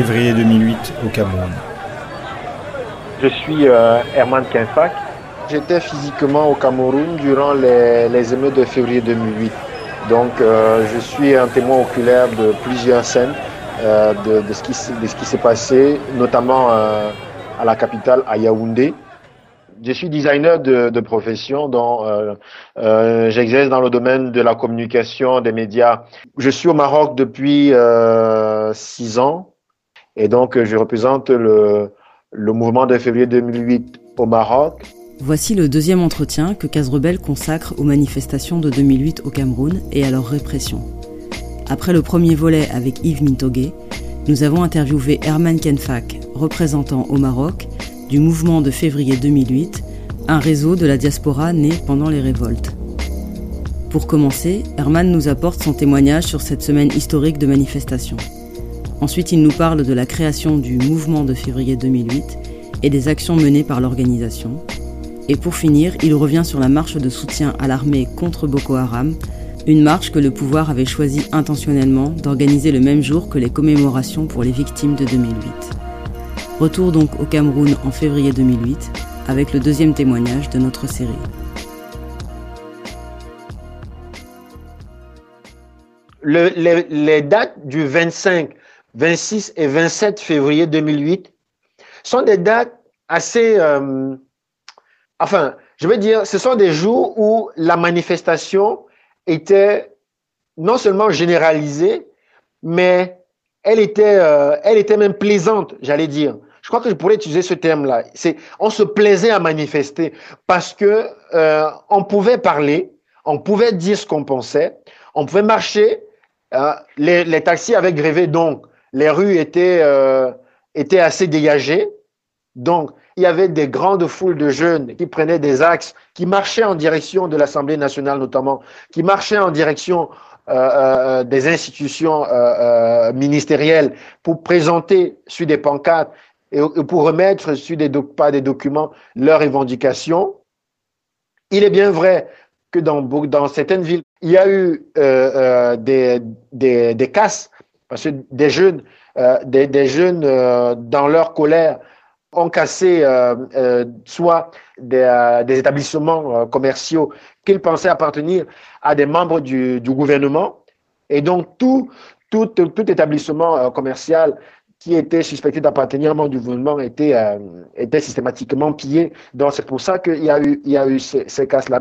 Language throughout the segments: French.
février 2008 au Cameroun. Je suis euh, Herman Kinfak. J'étais physiquement au Cameroun durant les, émeutes de février 2008. Donc euh, je suis un témoin oculaire de plusieurs scènes euh, de, ce qui, s'est passé, notamment à la capitale, à Yaoundé. Je suis designer de, profession, dont j'exerce dans le domaine de la communication, des médias. Je suis au Maroc depuis six ans et donc je représente le, mouvement de février 2008 au Maroc. Voici le deuxième entretien que Rebelle consacre aux manifestations de 2008 au Cameroun et à leur répression. Après le premier volet avec Yves Mintogué, nous avons interviewé Herman Kenfak, représentant au Maroc du mouvement de février 2008, un réseau de la diaspora né pendant les révoltes. Pour commencer, Herman nous apporte son témoignage sur cette semaine historique de manifestations. Ensuite, il nous parle de la création du mouvement de février 2008 et des actions menées par l'organisation. Et pour finir, il revient sur la marche de soutien à l'armée contre Boko Haram, une marche que le pouvoir avait choisi intentionnellement d'organiser le même jour que les commémorations pour les victimes de 2008. Retour donc au Cameroun en février 2008 avec le deuxième témoignage de notre série. les, dates du 25 26 et 27 février 2008 sont des dates assez... Euh, enfin, je veux dire, ce sont des jours où la manifestation était non seulement généralisée, mais elle était, euh, elle était même plaisante, j'allais dire. Je crois que je pourrais utiliser ce terme-là. C'est, on se plaisait à manifester parce que euh, on pouvait parler, on pouvait dire ce qu'on pensait, on pouvait marcher. les, les taxis avaient grévé donc les rues étaient, euh, étaient assez dégagées. Donc, il y avait des grandes foules de jeunes qui prenaient des axes, qui marchaient en direction de l'Assemblée nationale notamment, qui marchaient en direction euh, euh, des institutions ministérielles pour présenter sur des pancartes et, pour remettre sur des, pas des documents leurs revendications. Il est bien vrai que dans, certaines villes, il y a eu des, des, des casses parce que des jeunes, euh, des, jeunes euh, dans leur colère ont cassé euh, soit des, établissements commerciaux qu'ils pensaient appartenir à des membres du, gouvernement. Et donc, tout, tout, tout établissement commercial qui était suspecté d'appartenir à un membre du gouvernement était, systématiquement pillé. Donc, c'est pour ça qu'il y a eu, il y a eu ces, ces cas-là.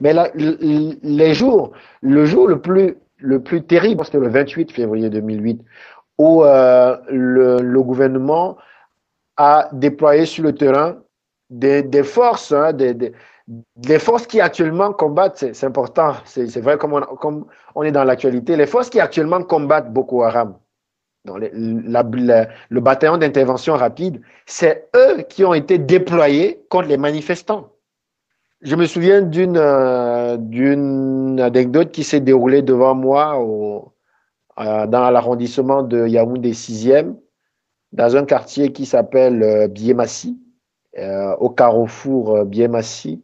Mais là, les jours, le jour le plus le plus terrible, c'était le 28 février 2008, où euh, le, gouvernement a déployé sur le terrain des, forces, hein, des, forces qui actuellement combattent, c'est important, c'est vrai comme on, est dans l'actualité, les forces qui actuellement combattent Boko Haram, le bataillon d'intervention rapide, c'est eux qui ont été déployés contre les manifestants. Je me souviens d'une euh, d'une anecdote qui s'est déroulée devant moi au, euh, dans l'arrondissement de Yaoundé 6e, dans un quartier qui s'appelle euh, Biemassi, au carrefour Biemassi.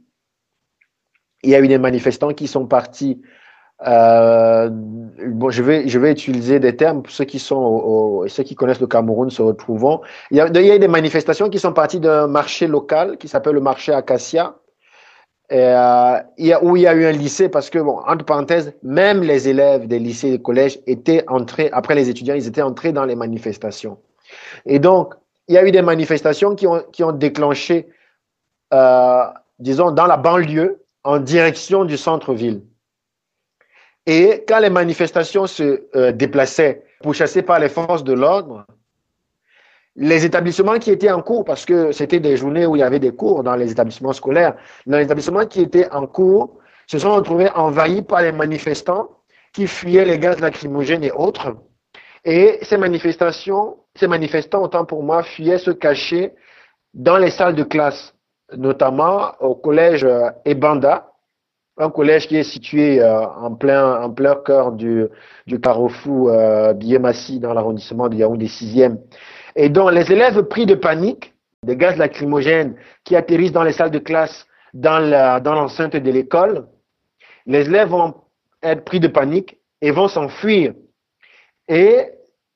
Il y a eu des manifestants qui sont partis. bon, je vais, je vais utiliser des termes pour ceux qui sont, ceux qui connaissent le Cameroun se retrouvent. Il y, a, il y a eu des manifestations qui sont parties d'un marché local qui s'appelle le marché Acacia euh, où il y a eu un lycée parce que, bon, entre parenthèses, même les élèves des lycées et des collèges étaient entrés, après les étudiants, ils étaient entrés dans les manifestations. Et donc, il y a eu des manifestations qui ont, qui ont déclenché, euh, disons, dans la banlieue, en direction du centre-ville. Et quand les manifestations se euh, déplaçaient, pourchassées par les forces de l'ordre, les établissements qui étaient en cours, parce que c'était des journées où il y avait des cours dans les établissements scolaires, dans les établissements qui étaient en cours se sont retrouvés envahis par les manifestants qui fuyaient les gaz lacrymogènes et autres. Et ces manifestations, ces manifestants, autant pour moi, fuyaient se cacher dans les salles de classe, notamment au collège euh, Ebanda, un collège qui est situé euh, en plein cœur du, du carrefour euh, Biémassi dans l'arrondissement de Yaoundé 6e. Et donc, les élèves pris de panique, des gaz lacrymogènes qui atterrissent dans les salles de classe, dans l'enceinte de l'école, les élèves vont être pris de panique et vont s'enfuir. Et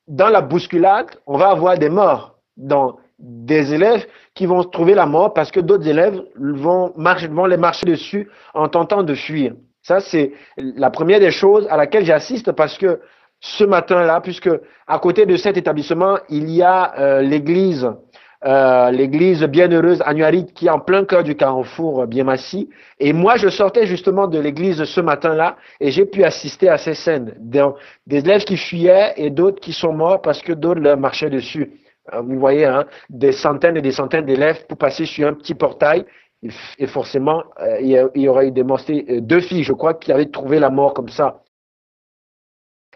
dans la bousculade, on va avoir des morts, dans des élèves qui vont trouver la mort parce que d'autres élèves vont, vont les marcher dessus en tentant de fuir. Ça, c'est la première des choses à laquelle j'assiste parce que ce matin-là, puisque à côté de cet établissement, il y a euh, l'église, euh, l'église bienheureuse Annuarite qui est en plein cœur du carrefour Biemassi. Et moi, je sortais justement de l'église ce matin-là et j'ai pu assister à ces scènes. Des, élèves qui fuyaient et d'autres qui sont morts parce que d'autres leur marchaient dessus. Euh, vous voyez, hein, des centaines et des centaines d'élèves pour passer sur un petit portail. Et forcément, euh, il y aurait eu des. Euh, deux filles, je crois, qui avaient trouvé la mort comme ça.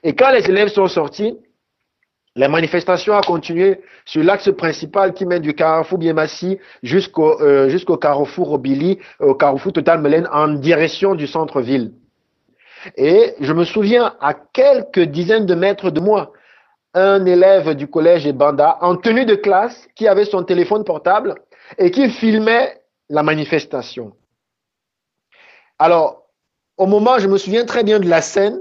Et quand les élèves sont sortis, la manifestation a continué sur l'axe principal qui mène du carrefour Biemassi jusqu'au jusqu'au carrefour Obili, au carrefour Total Melaine en direction du centre-ville. Et je me souviens à quelques dizaines de mètres de moi, un élève du collège Banda en tenue de classe qui avait son téléphone portable et qui filmait la manifestation. Alors, au moment, je me souviens très bien de la scène,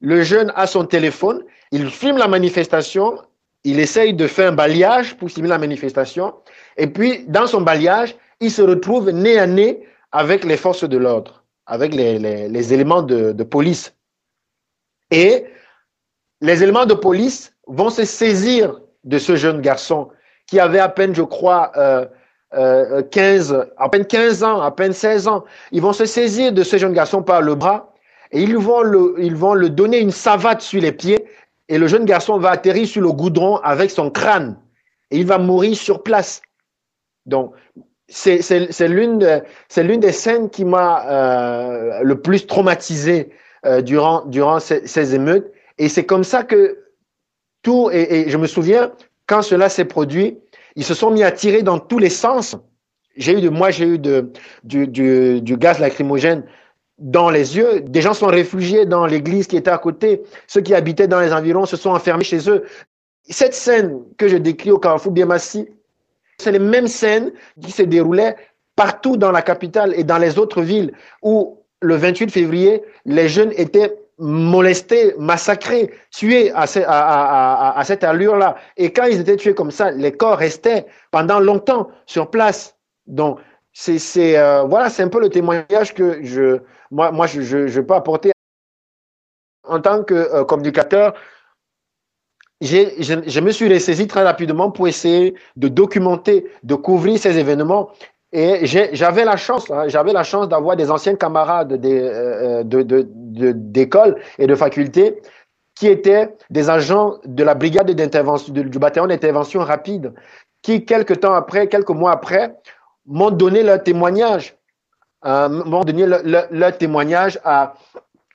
le jeune a son téléphone, il filme la manifestation, il essaye de faire un balayage pour filmer la manifestation, et puis dans son balayage, il se retrouve nez à nez avec les forces de l'ordre, avec les, éléments de, police. Et les éléments de police vont se saisir de ce jeune garçon qui avait à peine, je crois, euh, euh, 15, à peine 15 ans, à peine 16 ans. Ils vont se saisir de ce jeune garçon par le bras et ils vont le, ils vont le donner une savate sur les pieds et le jeune garçon va atterrir sur le goudron avec son crâne et il va mourir sur place. Donc, c'est l'une des scènes qui m'a euh, le plus traumatisé euh, durant, durant ces, émeutes. Et c'est comme ça que tout, et, je me souviens, quand cela s'est produit, ils se sont mis à tirer dans tous les sens. J'ai eu de, moi, j'ai eu de, du, du, du, gaz lacrymogène dans les yeux. Des gens sont réfugiés dans l'église qui était à côté. Ceux qui habitaient dans les environs se sont enfermés chez eux. Cette scène que je décris au Carrefour Biamassi, c'est les mêmes scènes qui se déroulaient partout dans la capitale et dans les autres villes où le 28 février, les jeunes étaient molestés, massacrés, tués à, cette allure-là. Et quand ils étaient tués comme ça, les corps restaient pendant longtemps sur place. Donc, c'est euh, voilà, c'est un peu le témoignage que je, moi, moi je, je, je peux apporter en tant que euh, communicateur. Je, je, me suis ressaisi très rapidement pour essayer de documenter, de couvrir ces événements et j'avais la chance, hein, j'avais la chance d'avoir des anciens camarades euh, d'école de, de, et de faculté qui étaient des agents de la brigade d'intervention, du bataillon d'intervention rapide, qui quelques temps après, quelques mois après, m'ont donné leur témoignage, euh, m'ont donné leur, témoignage à,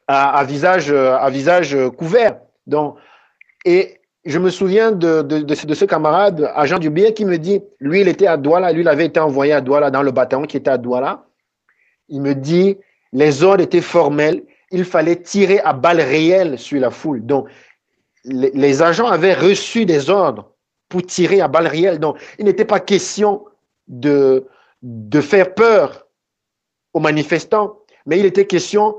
à, visage, à visage couvert. Donc, et je me souviens de, de, de, ce camarade, agent du billet, qui me dit, lui, il était à Douala, lui, il avait été envoyé à Douala dans le bataillon qui était à Douala. Il me dit, les ordres étaient formels, il fallait tirer à balles réelles sur la foule. Donc, les, les agents avaient reçu des ordres pour tirer à balles réelles. Donc, il n'était pas question de, de faire peur aux manifestants, mais il était question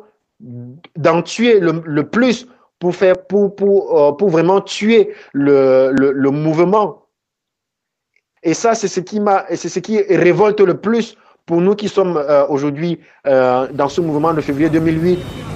d'en tuer le, plus pour, faire, pour, pour, euh, pour vraiment tuer le, le, mouvement. Et ça, c'est ce qui c'est ce qui révolte le plus pour nous qui sommes euh, aujourd'hui euh, dans ce mouvement de février 2008.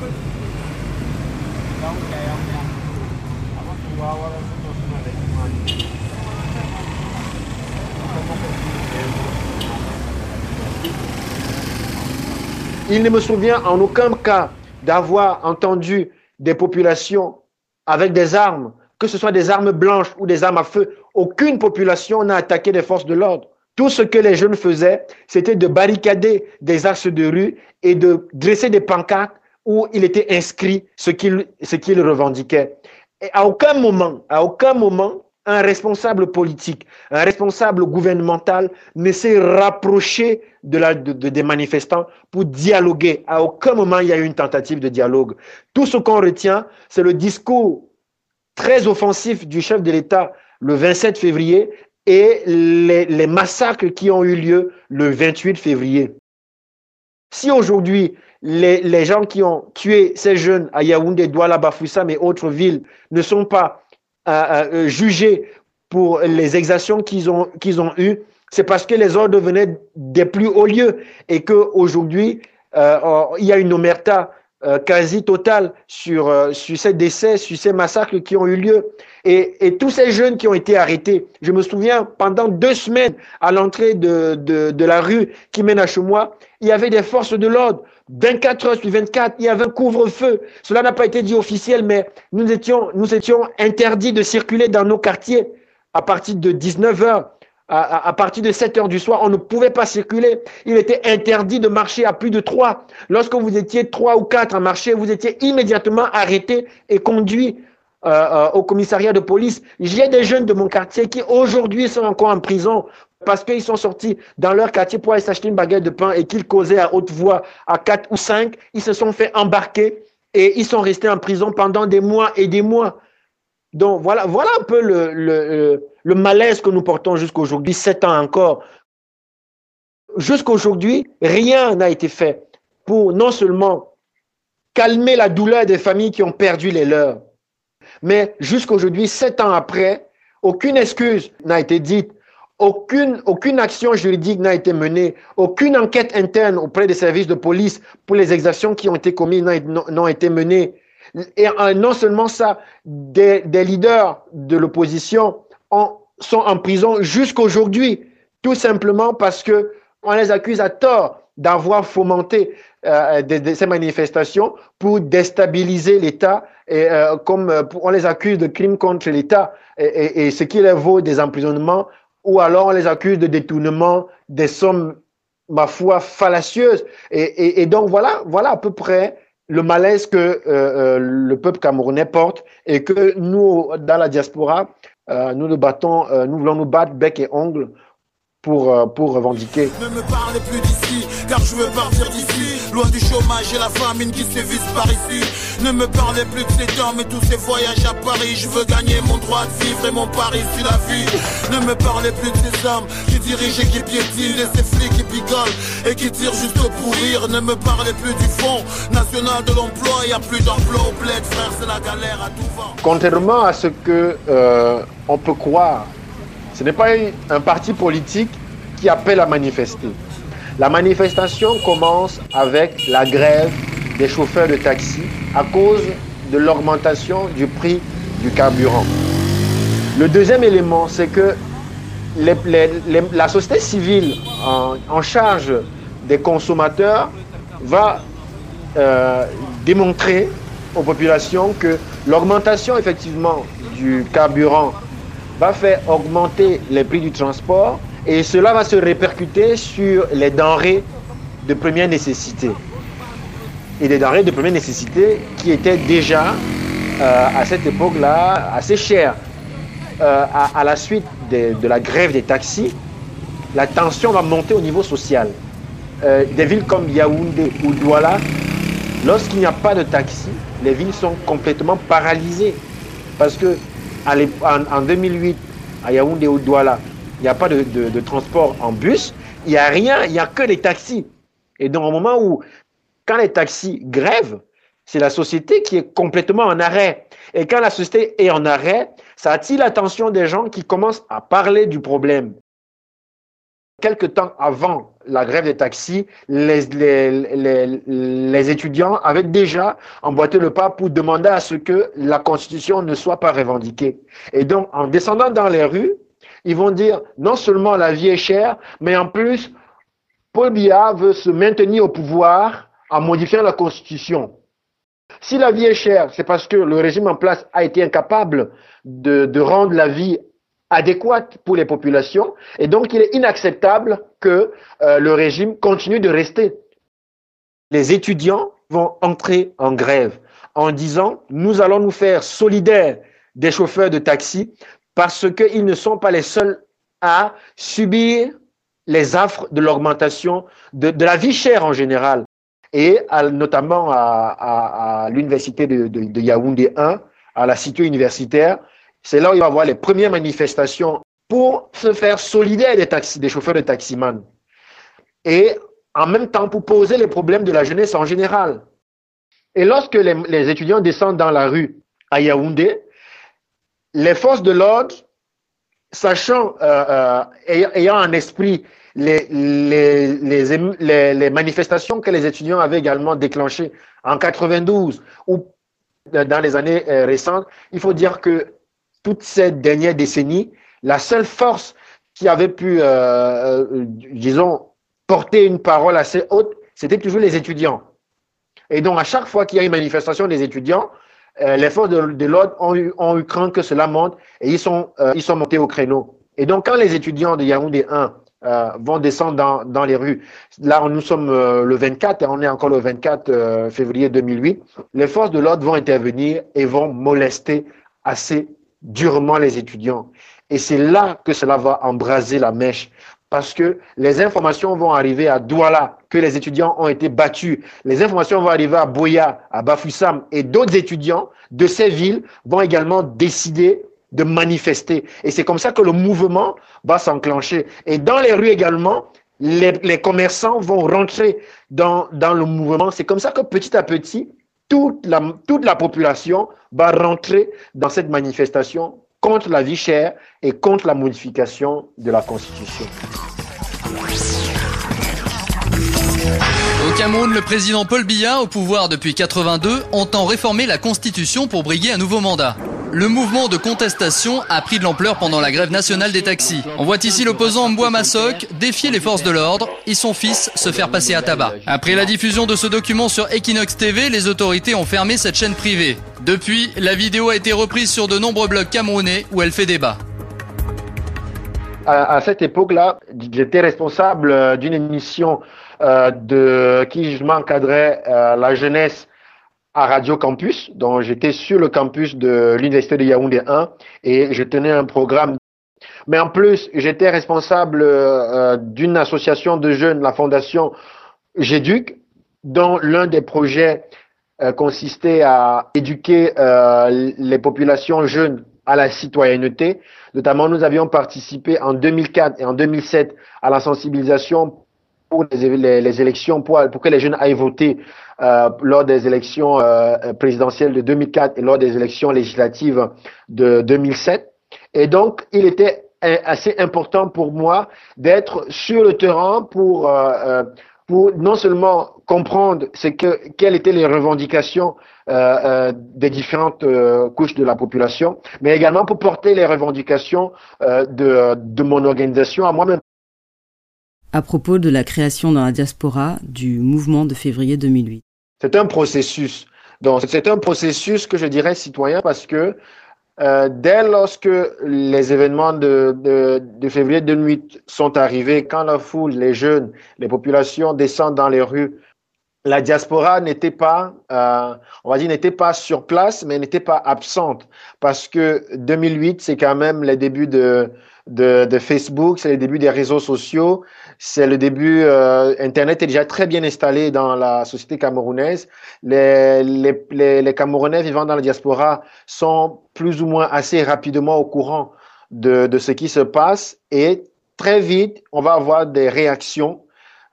Il ne me souvient en aucun cas d'avoir entendu des populations avec des armes, que ce soit des armes blanches ou des armes à feu, aucune population n'a attaqué les forces de l'ordre. Tout ce que les jeunes faisaient, c'était de barricader des axes de rue et de dresser des pancartes où il était inscrit ce qu'ils ce qu'ils revendiquaient. Et à aucun moment, à aucun moment, un responsable politique, un responsable gouvernemental ne s'est rapproché de la, de, des manifestants pour dialoguer. À aucun moment il y a eu une tentative de dialogue. Tout ce qu'on retient, c'est le discours très offensif du chef de l'État le 27 février et les, les massacres qui ont eu lieu le 28 février. Si aujourd'hui, les, les, gens qui ont tué ces jeunes à Yaoundé, Douala, Bafoussam et autres villes ne sont pas euh, jugés pour les exactions qu'ils ont, qu'ils ont eues, c'est parce que les ordres venaient des plus hauts lieux et qu'aujourd'hui, euh, il y a une omerta euh, quasi totale sur, euh, sur ces décès, sur ces massacres qui ont eu lieu. Et, et, tous ces jeunes qui ont été arrêtés, je me souviens, pendant deux semaines, à l'entrée de, de, de, la rue qui mène à chez moi, il y avait des forces de l'ordre. 24 heures sur 24, il y avait un couvre-feu. Cela n'a pas été dit officiel, mais nous étions, interdits de circuler dans nos quartiers à partir de 19 heures à, partir de 7 heures du soir, on ne pouvait pas circuler. Il était interdit de marcher à plus de 3. Lorsque vous étiez 3 ou 4 à marcher, vous étiez immédiatement arrêté et conduit euh, euh, au commissariat de police. J'ai des jeunes de mon quartier qui aujourd'hui sont encore en prison parce qu'ils sont sortis dans leur quartier pour aller s'acheter une baguette de pain et qu'ils causaient à haute voix à 4 ou 5. Ils se sont fait embarquer et ils sont restés en prison pendant des mois et des mois. Donc voilà, voilà un peu le, le, malaise que nous portons jusqu'aujourd'hui, sept ans encore. Jusqu'aujourd'hui, rien n'a été fait pour non seulement calmer la douleur des familles qui ont perdu les leurs, mais jusqu'aujourd'hui, sept ans après, aucune excuse n'a été dite, aucune, aucune action juridique n'a été menée, aucune enquête interne auprès des services de police pour les exactions qui ont été commises n'ont été menées. Et euh, non seulement ça, des, leaders de l'opposition sont en prison jusqu'aujourd'hui, tout simplement parce que on les accuse à tort d'avoir fomenté euh, ces manifestations pour déstabiliser l'État et euh, comme on les accuse de crimes contre l'État et, ce qui les vaut des emprisonnements ou alors on les accuse de détournement des sommes ma foi fallacieuses et, donc voilà voilà à peu près le malaise que euh, euh, le peuple camerounais porte et que nous, dans la diaspora, euh, nous nous battons, nous voulons nous battre bec et ongle pour, pour revendiquer. Ne me parlez plus d'ici, car je veux partir d'ici. Loin du chômage et la famine qui sévissent par ici. Ne me parlez plus de ces temps, mais tous ces voyages à Paris. Je veux gagner mon droit de vivre et mon pari sur la vie. Ne me parlez plus de ces hommes qui dirigent et qui piétinent, et ces flics qui picolent et qui tirent juste pour rire. Ne me parlez plus du Fonds national de l'emploi. Il n'y a plus d'emploi au bled, frère, c'est la galère à tout vent. Contrairement à ce que euh, on peut croire, ce n'est pas un parti politique qui appelle à manifester. La manifestation commence avec la grève des chauffeurs de taxi à cause de l'augmentation du prix du carburant. Le deuxième élément, c'est que la société civile en, charge des consommateurs va euh, démontrer aux populations que l'augmentation effectivement du carburant va faire augmenter les prix du transport et cela va se répercuter sur les denrées de première nécessité. Et des denrées de première nécessité qui étaient déjà euh, à cette époque-là assez chères. Euh, à, la suite de, la grève des taxis, la tension va monter au niveau social. Euh, des villes comme Yaoundé ou Douala, lorsqu'il n'y a pas de taxi, les villes sont complètement paralysées. Parce que en, 2008, à Yaoundé ou Douala, il n'y a pas de, transport en bus, il n'y a rien, il n'y a que des taxis. Et donc, au moment où, quand les taxis grèvent, c'est la société qui est complètement en arrêt. Et quand la société est en arrêt, ça attire l'attention des gens qui commencent à parler du problème. Quelque temps avant la grève des taxis, les, les, étudiants avaient déjà emboîté le pas pour demander à ce que la Constitution ne soit pas revendiquée. Et donc, en descendant dans les rues, ils vont dire non seulement la vie est chère, mais en plus, Paul Biya veut se maintenir au pouvoir en modifiant la Constitution. Si la vie est chère, c'est parce que le régime en place a été incapable de, rendre la vie adéquate pour les populations et donc il est inacceptable que euh, le régime continue de rester. Les étudiants vont entrer en grève en disant nous allons nous faire solidaires des chauffeurs de taxi parce qu'ils ne sont pas les seuls à subir les affres de l'augmentation de, la vie chère en général et notamment à, l'université de, Yaoundé 1, à la cité universitaire, c'est là où il va y avoir les premières manifestations pour se faire solidaire des, des chauffeurs de taximan. Et en même temps pour poser les problèmes de la jeunesse en général. Et lorsque les, étudiants descendent dans la rue à Yaoundé, les forces de l'ordre, sachant, euh, euh, ayant en esprit les, les, manifestations que les étudiants avaient également déclenchées en 92 ou dans les années euh, récentes, il faut dire que toute cette dernière décennie, la seule force qui avait pu, disons, porter une parole assez haute, c'était toujours les étudiants. Et donc, à chaque fois qu'il y a une manifestation des étudiants, euh, les forces de, l'ordre ont eu, ont eu craint que cela monte et ils sont, euh, ils sont montés au créneau. Et donc, quand les étudiants de Yaoundé 1 euh, vont descendre dans, dans les rues, là, nous sommes le 24 et on est encore le 24 février 2008, les forces de l'ordre vont intervenir et vont molester assez durement les étudiants. Et c'est là que cela va embraser la mèche parce que les informations vont arriver à Douala que les étudiants ont été battus. Les informations vont arriver à Boya, à Bafoussam et d'autres étudiants de ces villes vont également décider de manifester. Et c'est comme ça que le mouvement va s'enclencher. Et dans les rues également, les, commerçants vont rentrer dans, le mouvement. C'est comme ça que petit à petit, toute la population va rentrer dans cette manifestation contre la vie chère et contre la modification de la Constitution. Au Cameroun, le président Paul Biya, au pouvoir depuis 82, entend réformer la Constitution pour briguer un nouveau mandat. Le mouvement de contestation a pris de l'ampleur pendant la grève nationale des taxis. On voit ici l'opposant Mboua Massok défier les forces de l'ordre et son fils se faire passer à tabac. Après la diffusion de ce document sur Equinox TV, les autorités ont fermé cette chaîne privée. Depuis, la vidéo a été reprise sur de nombreux blogs camerounais où elle fait débat. À, cette époque-là, j'étais responsable euh, d'une émission euh, de qui je m'encadrais euh, la jeunesse à Radio Campus, dont j'étais sur le campus de l'Université de Yaoundé 1 et je tenais un programme. Mais en plus, j'étais responsable euh, d'une association de jeunes, la fondation GEDUC, dont l'un des projets euh, consistait à éduquer euh, les populations jeunes à la citoyenneté. Notamment, nous avions participé en 2004 et en 2007 à la sensibilisation pour les, élections, pour, pour, que les jeunes aillent voter euh, lors des élections euh, présidentielles de 2004 et lors des élections législatives de 2007. Et donc, il était assez important pour moi d'être sur le terrain pour, euh, pour non seulement comprendre ce que, quelles étaient les revendications des différentes couches de la population, mais également pour porter les revendications de, de mon organisation à moi-même à propos de la création dans la diaspora du mouvement de février 2008. C'est un processus. C'est un processus que je dirais citoyen parce que euh, dès lorsque les événements de, de, de, février 2008 sont arrivés, quand la foule, les jeunes, les populations descendent dans les rues, la diaspora n'était pas, euh, on va dire, n'était pas sur place, mais n'était pas absente parce que 2008, c'est quand même les débuts de, de, de Facebook, c'est les débuts des réseaux sociaux, c'est le début. Euh, Internet est déjà très bien installé dans la société camerounaise. Les, les, les, Camerounais vivant dans la diaspora sont plus ou moins assez rapidement au courant de, de ce qui se passe et très vite, on va avoir des réactions.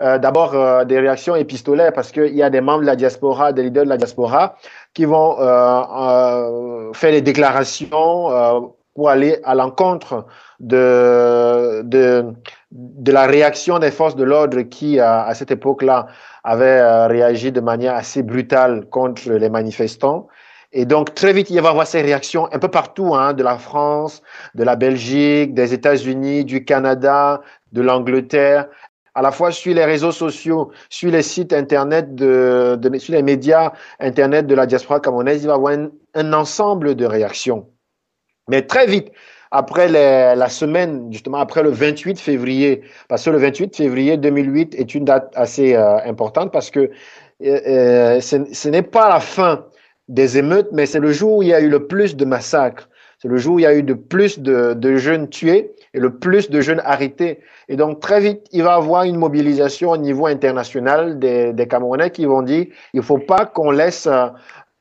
Euh, D'abord, euh, des réactions épistolaires parce qu'il y a des membres de la diaspora, des leaders de la diaspora qui vont euh, euh, faire des déclarations pour aller à l'encontre de, de, de la réaction des forces de l'ordre qui, à, à cette époque-là, avaient euh, réagi de manière assez brutale contre les manifestants. Et donc, très vite, il va y avoir ces réactions un peu partout, hein, de la France, de la Belgique, des États-Unis, du Canada, de l'Angleterre, à la fois sur les réseaux sociaux, sur les sites Internet, de, de sur les médias Internet de la diaspora camerounaise, il va avoir un, un ensemble de réactions. Mais très vite, après la semaine, justement après le 28 février, parce que le 28 février 2008 est une date assez euh, importante parce que euh, euh, ce, n'est pas la fin des émeutes, mais c'est le jour où il y a eu le plus de massacres. C'est le jour où il y a eu de plus de, jeunes tués et le plus de jeunes arrêtés. Et donc très vite, il va y avoir une mobilisation au niveau international des, Camerounais qui vont dire il ne faut pas qu'on laisse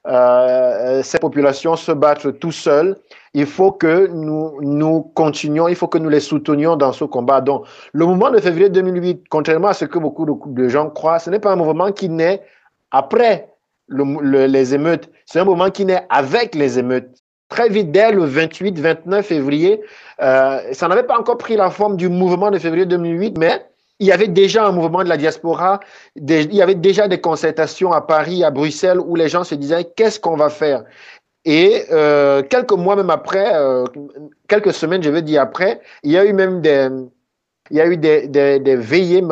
euh, ces populations se battre tout seuls il faut que nous, continuions, il faut que nous les soutenions dans ce combat. Donc, le mouvement de février 2008, contrairement à ce que beaucoup de gens croient, ce n'est pas un mouvement qui naît après le, les émeutes, c'est un mouvement qui naît avec les émeutes. Très vite, dès le 28-29 février, euh, ça n'avait pas encore pris la forme du mouvement de février 2008, mais il y avait déjà un mouvement de la diaspora, il y avait déjà des concertations à Paris, à Bruxelles, où les gens se disaient qu'est-ce qu'on va faire? Et euh, quelques mois même après, euh, quelques semaines, je veux dire après, il y a eu même des, il y a eu des, veillées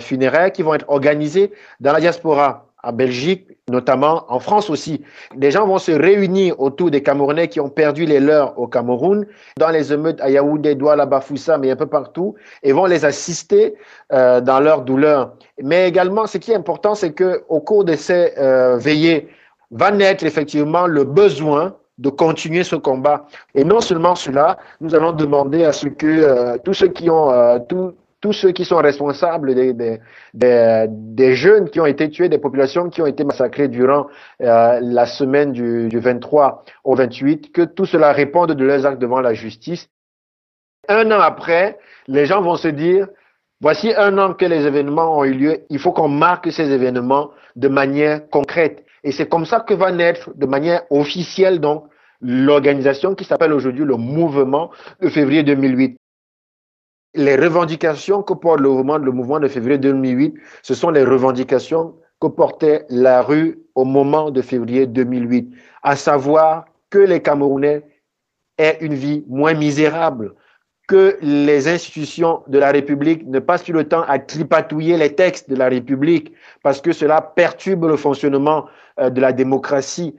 funéraires qui vont être organisées dans la diaspora, en Belgique notamment, en France aussi. Des gens vont se réunir autour des Camerounais qui ont perdu les leurs au Cameroun, dans les émeutes à Yaoundé, Douala, Bafoussa, mais un peu partout, et vont les assister euh, dans leur douleur. Mais également, ce qui est important, c'est que au cours de ces euh, veillées, va naître effectivement le besoin de continuer ce combat. Et non seulement cela, nous allons demander à ce que euh, tous ceux qui ont euh, tous ceux qui sont responsables des, des, jeunes qui ont été tués, des populations qui ont été massacrées durant euh, la semaine du, du 23 au 28, que tout cela réponde de leurs actes devant la justice. Un an après, les gens vont se dire, voici un an que les événements ont eu lieu, il faut qu'on marque ces événements de manière concrète. Et c'est comme ça que va naître de manière officielle donc l'organisation qui s'appelle aujourd'hui le mouvement de février 2008. Les revendications que porte le mouvement, de février 2008, ce sont les revendications que portait la rue au moment de février 2008, à savoir que les Camerounais aient une vie moins misérable, que les institutions de la République ne passent plus le temps à tripatouiller les textes de la République parce que cela perturbe le fonctionnement euh, de la démocratie,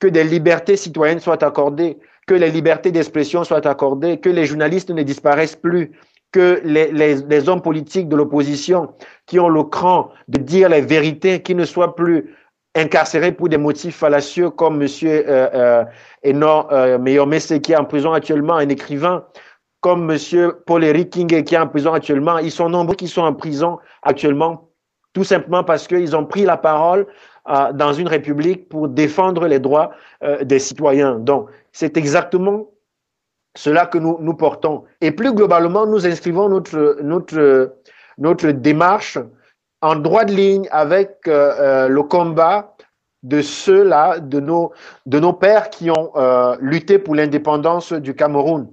que des libertés citoyennes soient accordées, que les libertés d'expression soient accordées, que les journalistes ne disparaissent plus, que les, les, les hommes politiques de l'opposition qui ont le cran de dire les vérités, qui ne soient plus incarcérés pour des motifs fallacieux comme M. Euh, euh, Enon euh, qui est en prison actuellement, un écrivain, comme M. Paul-Éric King qui est en prison actuellement. Ils sont nombreux qui sont en prison actuellement, tout simplement parce qu'ils ont pris la parole euh, dans une république pour défendre les droits euh, des citoyens. Donc, c'est exactement cela que nous, portons. Et plus globalement, nous inscrivons notre, notre, notre démarche en droit de ligne avec euh, le combat de ceux-là, de nos, de nos pères qui ont lutté pour l'indépendance du Cameroun.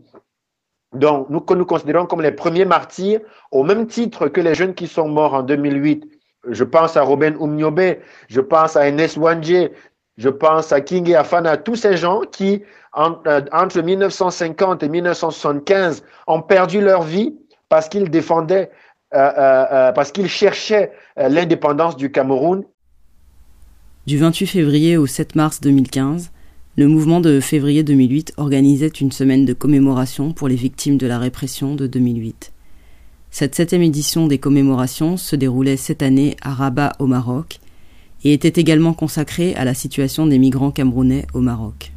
Donc, nous, que nous considérons comme les premiers martyrs, au même titre que les jeunes qui sont morts en 2008. Je pense à Robin Umniobe, je pense à Enes Wanje, je pense à King et Afana, tous ces gens qui, euh, entre 1950 et 1975, ont perdu leur vie parce qu'ils défendaient, euh, euh, parce qu'ils cherchaient l'indépendance du Cameroun. Du 28 février au 7 mars 2015, le mouvement de février 2008 organisait une semaine de commémoration pour les victimes de la répression de 2008. Cette septième édition des commémorations se déroulait cette année à Rabat au Maroc et était également consacrée à la situation des migrants camerounais au Maroc.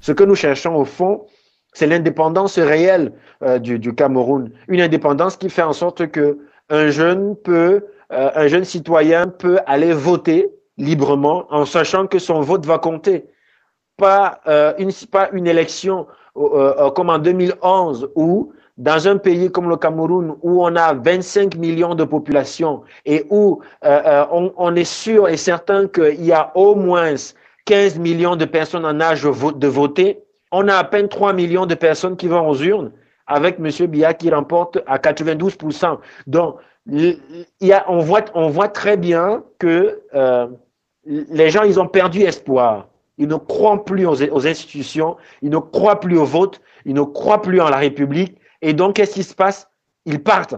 Ce que nous cherchons au fond, c'est l'indépendance réelle euh, du, Cameroun, une indépendance qui fait en sorte que un jeune peut, euh, un jeune citoyen peut aller voter librement en sachant que son vote va compter. Pas, euh, une, élection comme en 2011 où dans un pays comme le Cameroun où on a 25 millions de population et où on, est sûr et certain qu'il y a au moins 15 millions de personnes en âge de voter, on a à peine 3 millions de personnes qui vont aux urnes avec M. Biya qui remporte à 92%. Donc, il y a, on, voit, on voit très bien que euh, les gens, ils ont perdu espoir. Ils ne croient plus aux, aux, institutions, ils ne croient plus au vote, ils ne croient plus en la République. Et donc, qu'est-ce qui se passe? Ils partent.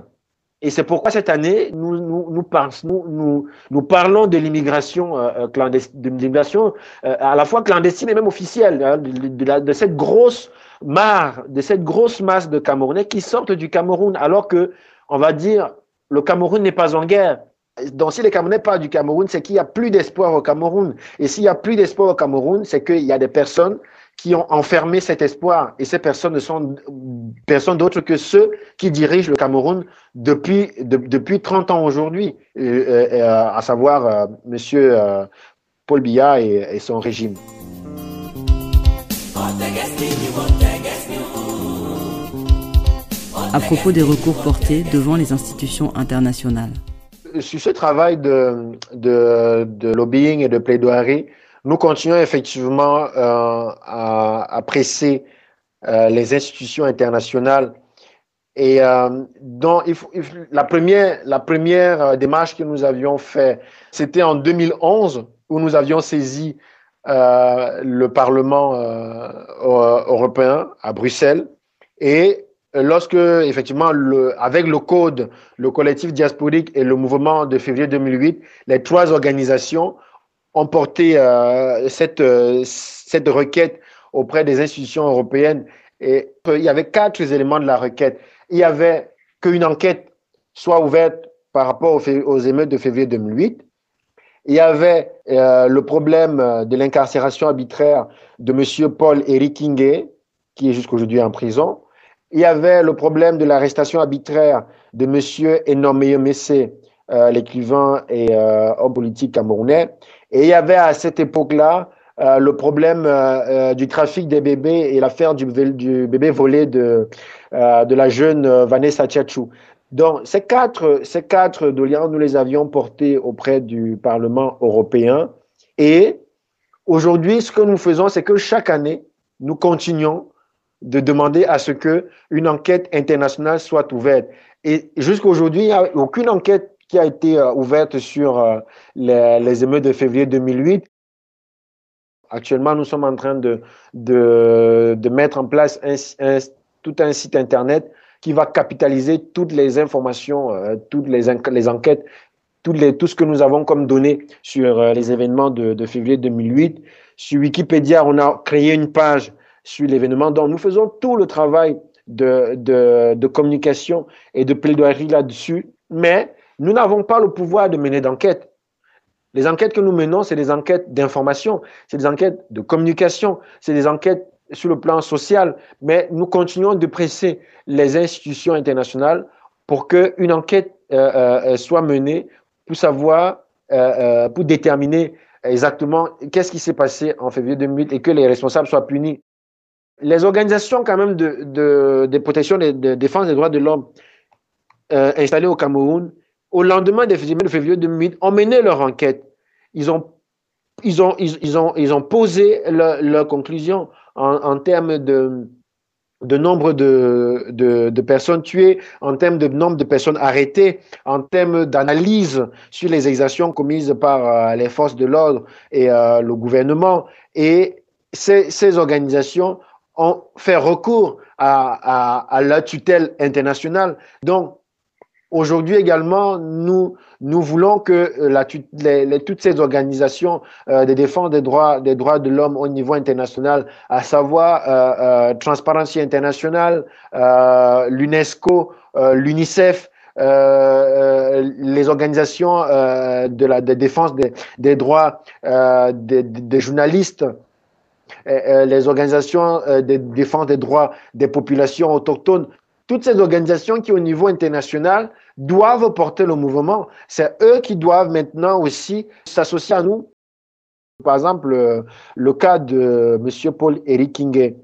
Et c'est pourquoi cette année, nous, nous, parlons de l'immigration euh, clandestine, de l'immigration euh, à la fois clandestine et même officielle, hein, de, de, cette grosse mare, de cette grosse masse de Camerounais qui sortent du Cameroun, alors que, on va dire, le Cameroun n'est pas en guerre. Donc, si les Camerounais parlent du Cameroun, c'est qu'il n'y a plus d'espoir au Cameroun. Et s'il n'y a plus d'espoir au Cameroun, c'est qu'il y a des personnes qui ont enfermé cet espoir. Et ces personnes ne sont personne d'autre que ceux qui dirigent le Cameroun depuis, de, depuis 30 ans aujourd'hui, euh, euh, à savoir euh, Monsieur euh, Paul Biya et, et son régime. À propos des recours portés devant les institutions internationales sur ce travail de, de, de, lobbying et de plaidoirie, nous continuons effectivement euh, à, presser euh, les institutions internationales. Et euh, donc, la première, la première démarche que nous avions fait, c'était en 2011 où nous avions saisi le Parlement européen à Bruxelles. Et lorsque, effectivement, le, avec le code, le collectif diasporique et le mouvement de février 2008, les trois organisations ont porté euh, cette, euh, cette requête auprès des institutions européennes. Et il y avait quatre éléments de la requête. Il y avait qu'une enquête soit ouverte par rapport aux, émeutes de février 2008. Il y avait euh, le problème de l'incarcération arbitraire de M. Paul Eric Kingue, qui est jusqu'aujourd'hui en prison. Il y avait le problème de l'arrestation arbitraire de M. Enomeye Messé, l'écrivain et homme politique camerounais. Et il y avait à cette époque-là euh, le problème euh, du trafic des bébés et l'affaire du, bébé volé de, de la jeune Vanessa Tchatchou. Donc, ces quatre, ces quatre doléances, nous les avions portées auprès du Parlement européen. Et aujourd'hui, ce que nous faisons, c'est que chaque année, nous continuons de demander à ce que une enquête internationale soit ouverte. Et jusqu'à aujourd'hui, il n'y a aucune enquête qui a été euh, ouverte sur euh, les, émeutes de février 2008. Actuellement, nous sommes en train de, de, mettre en place tout un site Internet qui va capitaliser toutes les informations, euh, toutes les, enquêtes, tout ce que nous avons comme données sur les événements de, de, février 2008. Sur Wikipédia, on a créé une page sur l'événement. Donc, nous faisons tout le travail de, de, de communication et de plaidoirie là-dessus, mais nous n'avons pas le pouvoir de mener d'enquête. Les enquêtes que nous menons, c'est des enquêtes d'information, c'est des enquêtes de communication, c'est des enquêtes sur le plan social, mais nous continuons de presser les institutions internationales pour qu'une enquête euh, euh, soit menée pour savoir, euh, pour déterminer exactement qu'est-ce qui s'est passé en février 2008 et que les responsables soient punis. Les organisations quand même de, protection et de défense des droits de l'homme installées au Cameroun au lendemain des de février 2008, ont mené leur enquête. Ils ont, ils ont, ils, ont, ils ont posé leur, leur conclusion en, en, termes de, de nombre de, de, de, personnes tuées, en termes de nombre de personnes arrêtées, en termes d'analyse sur les exactions commises par euh, les forces de l'ordre et euh, le gouvernement. Et ces, ces, organisations ont fait recours à, à, à la tutelle internationale. Donc, Aujourd'hui également, nous, nous voulons que la, les, toutes ces organisations euh, de défense des droits, des droits de l'homme au niveau international, à savoir euh, euh, Transparency International, euh, l'UNESCO, euh, l'UNICEF, les organisations de la défense des, des droits des, des, journalistes, les organisations de défense des droits des populations autochtones, toutes ces organisations qui, au niveau international, doivent porter le mouvement. C'est eux qui doivent maintenant aussi s'associer à nous. Par exemple, le, le cas de M. Paul Eric Kingue.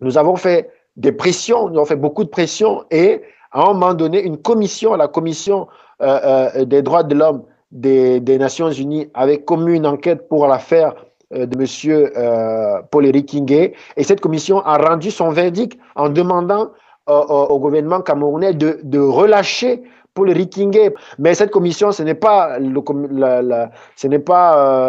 Nous avons fait des pressions, nous avons fait beaucoup de pressions et à un moment donné, une commission, la commission euh, euh, des droits de l'homme des, Nations Unies, avait commis une enquête pour l'affaire euh, de M. Euh, Paul Eric et cette commission a rendu son verdict en demandant au, gouvernement camerounais de, de relâcher pour le Rikingue. Mais cette commission, ce n'est pas, euh,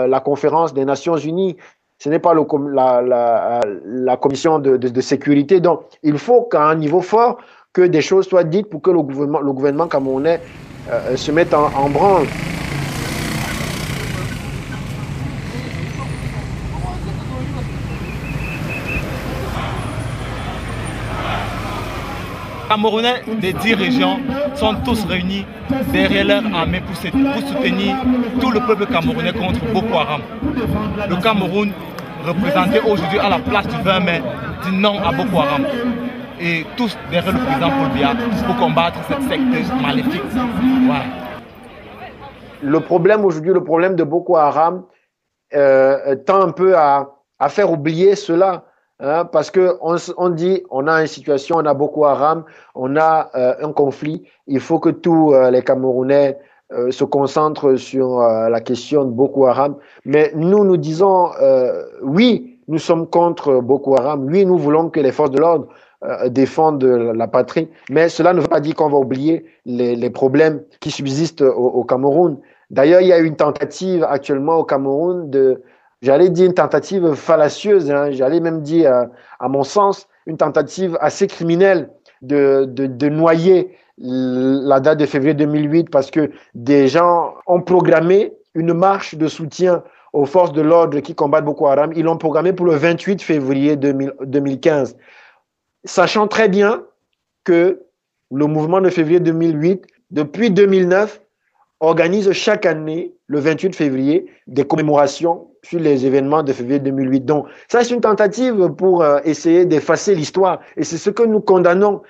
la conférence des Nations Unies, ce n'est pas la, commission de, sécurité. Donc, il faut qu'à un niveau fort, que des choses soient dites pour que le gouvernement, le gouvernement camerounais euh, se mette en, en branle. Camerounais des dix régions sont tous réunis derrière leur armée pour, soutenir tout le peuple camerounais contre Boko Haram. Le Cameroun, représenté aujourd'hui à la place du 20 mai, dit non à Boko Haram. Et tous derrière le président Paul pour combattre cette secte maléfique. Le problème aujourd'hui, le problème de Boko Haram euh, tend un peu à faire oublier cela. Hein, parce que on, on, dit, on a une situation, on a Boko Haram, on a euh, un conflit. Il faut que tous euh, les Camerounais euh, se concentre sur euh, la question de Boko Haram. Mais nous, nous disons, euh, oui, nous sommes contre Boko Haram. Oui, nous voulons que les forces de l'ordre défendent la patrie. Mais cela ne veut pas dire qu'on va oublier les, les, problèmes qui subsistent au, au Cameroun. D'ailleurs, il y a une tentative actuellement au Cameroun de, j'allais dire une tentative fallacieuse, hein, j'allais même dire, à mon sens, une tentative assez criminelle de, de, de noyer la date de février 2008 parce que des gens ont programmé une marche de soutien aux forces de l'ordre qui combattent Boko Haram. Ils l'ont programmé pour le 28 février 2015, sachant très bien que le mouvement de février 2008, depuis 2009, organise chaque année, le 28 février, des commémorations sur les événements de février 2008. Donc, ça, c'est une tentative pour euh, essayer d'effacer l'histoire. Et c'est ce que nous condamnons.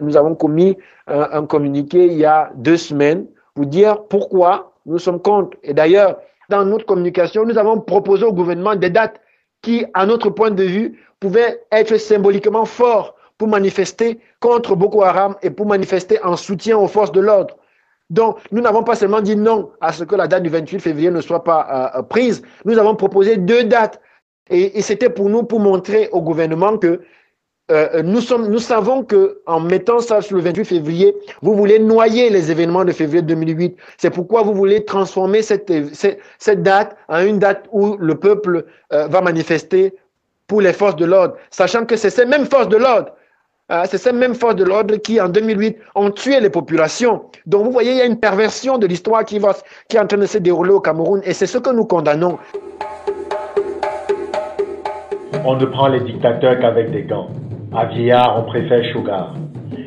Nous avons commis un, un, communiqué il y a deux semaines pour dire pourquoi nous sommes contre. Et d'ailleurs, dans notre communication, nous avons proposé au gouvernement des dates qui, à notre point de vue, pouvaient être symboliquement forts pour manifester contre Boko Haram et pour manifester en soutien aux forces de l'ordre. Donc, nous n'avons pas seulement dit non à ce que la date du 28 février ne soit pas euh, prise, nous avons proposé deux dates. Et, c'était pour nous, pour montrer au gouvernement que euh, nous, savons que en mettant ça sur le 28 février, vous voulez noyer les événements de février 2008. C'est pourquoi vous voulez transformer cette, date en une date où le peuple euh, va manifester pour les forces de l'ordre, sachant que c'est ces mêmes forces de l'ordre euh, c'est ces mêmes forces de l'ordre qui, en 2008, ont tué les populations. Donc, vous voyez, il y a une perversion de l'histoire qui est en train de se dérouler au Cameroun, et c'est ce que nous condamnons. On ne prend les dictateurs qu'avec des gants. À vieillard, on préfère Sugar.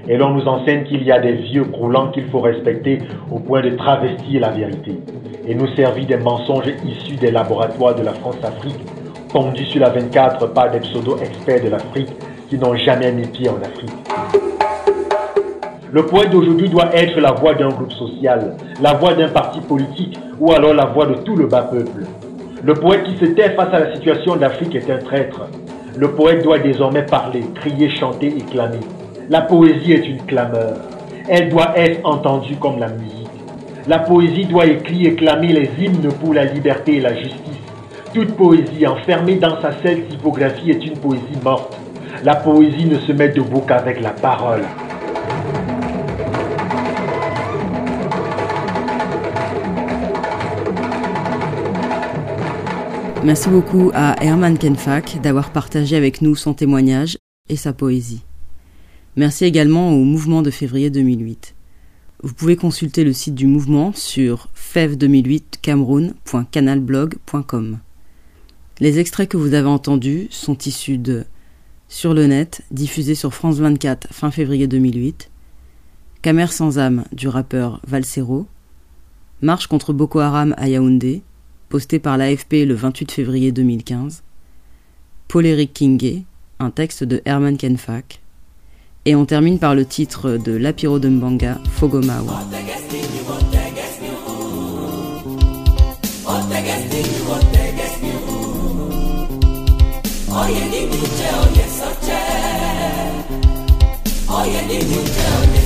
Et l'on nous enseigne qu'il y a des vieux croulants qu'il faut respecter au point de travestir la vérité. Et nous servir des mensonges issus des laboratoires de la France-Afrique, pondus sur la 24 par des pseudo-experts de l'Afrique qui n'ont jamais mis pied en Afrique. Le poète d'aujourd'hui doit être la voix d'un groupe social, la voix d'un parti politique ou alors la voix de tout le bas peuple. Le poète qui se tait face à la situation d'Afrique est un traître. Le poète doit désormais parler, crier, chanter et clamer. La poésie est une clameur. Elle doit être entendue comme la musique. La poésie doit écrire et clamer les hymnes pour la liberté et la justice. Toute poésie enfermée dans sa seule typographie est une poésie morte. La poésie ne se met debout qu'avec la parole. Merci beaucoup à Herman Kenfak d'avoir partagé avec nous son témoignage et sa poésie. Merci également au mouvement de février 2008. Vous pouvez consulter le site du mouvement sur fev2008cameroun.canalblog.com. Les extraits que vous avez entendus sont issus de Sur le net, diffusé sur France 24 fin février 2008, Camer sans âme du rappeur Valsero, Marche contre Boko Haram à Yaoundé, posté par l'AFP le 28 février 2015, Paul-Éric Kingé, un texte de Herman Kenfak, et on termine par le titre de Lapiro de Mbanga, Fogomawa. boia de montão.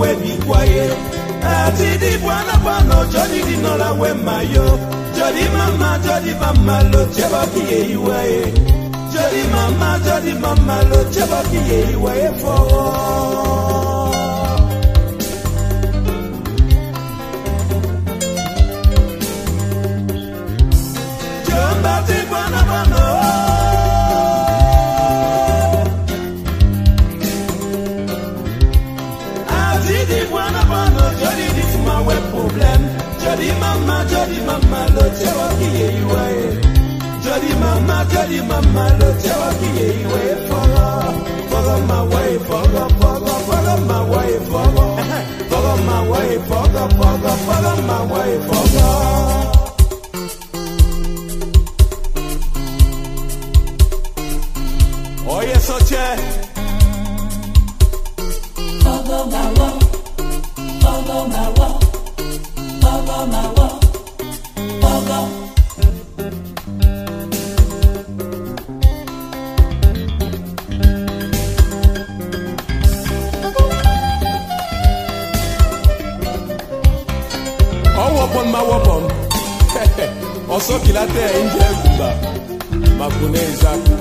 Webi kwaye ati di bwana bwana jodi di nola we mayo jodi mama jodi mama lo cheba kiye iwe Jody mama, Jody mama, lo cheba ki ye iwe e foro. Jamba ti bwana bwana. E. Jody mama, Jody mama, lo chewa ki iwe way, way, way, way. Oye, Soche. mma wopon ọsọ kilata ya india egumba ma kwune ezaku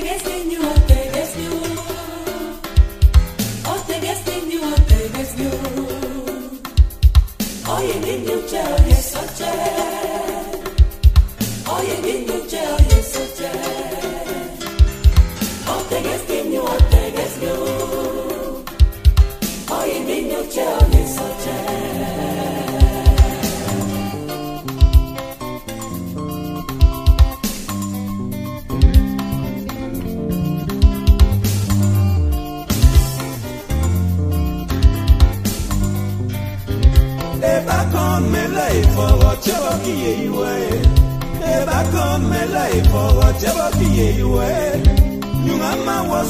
te knew.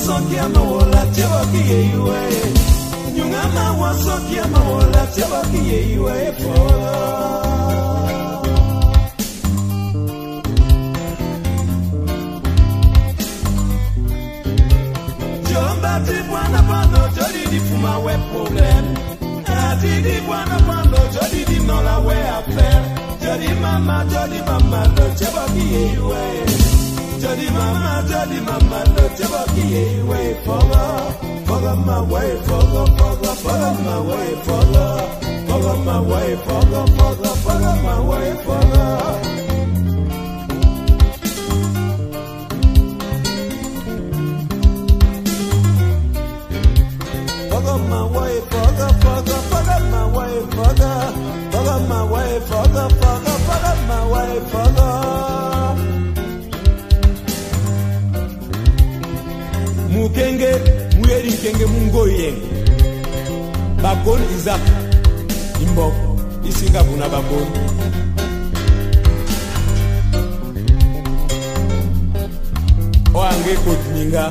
wasokia mawola tebakiye iwe nyungama wasokia mawola tebakiye iwe fo Ati bwana bwana jodi di fuma we problem. Ati di bwana bwana jodi di nola we affair. Jodi mama jodi mama no cheba ki we. Jadi mama, jadi mama, don't you walk away for my, for my way for eza imboko isingabuna baboni oange kotininga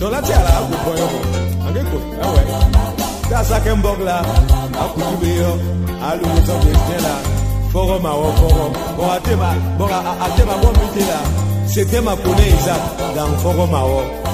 tolati ala akuboyoko ange koti ewe tasake ah mbogla akutubeyo alumusa kwetela foroma wo forom bo atema bo atema bo mitela setema kone eza dan foroma wo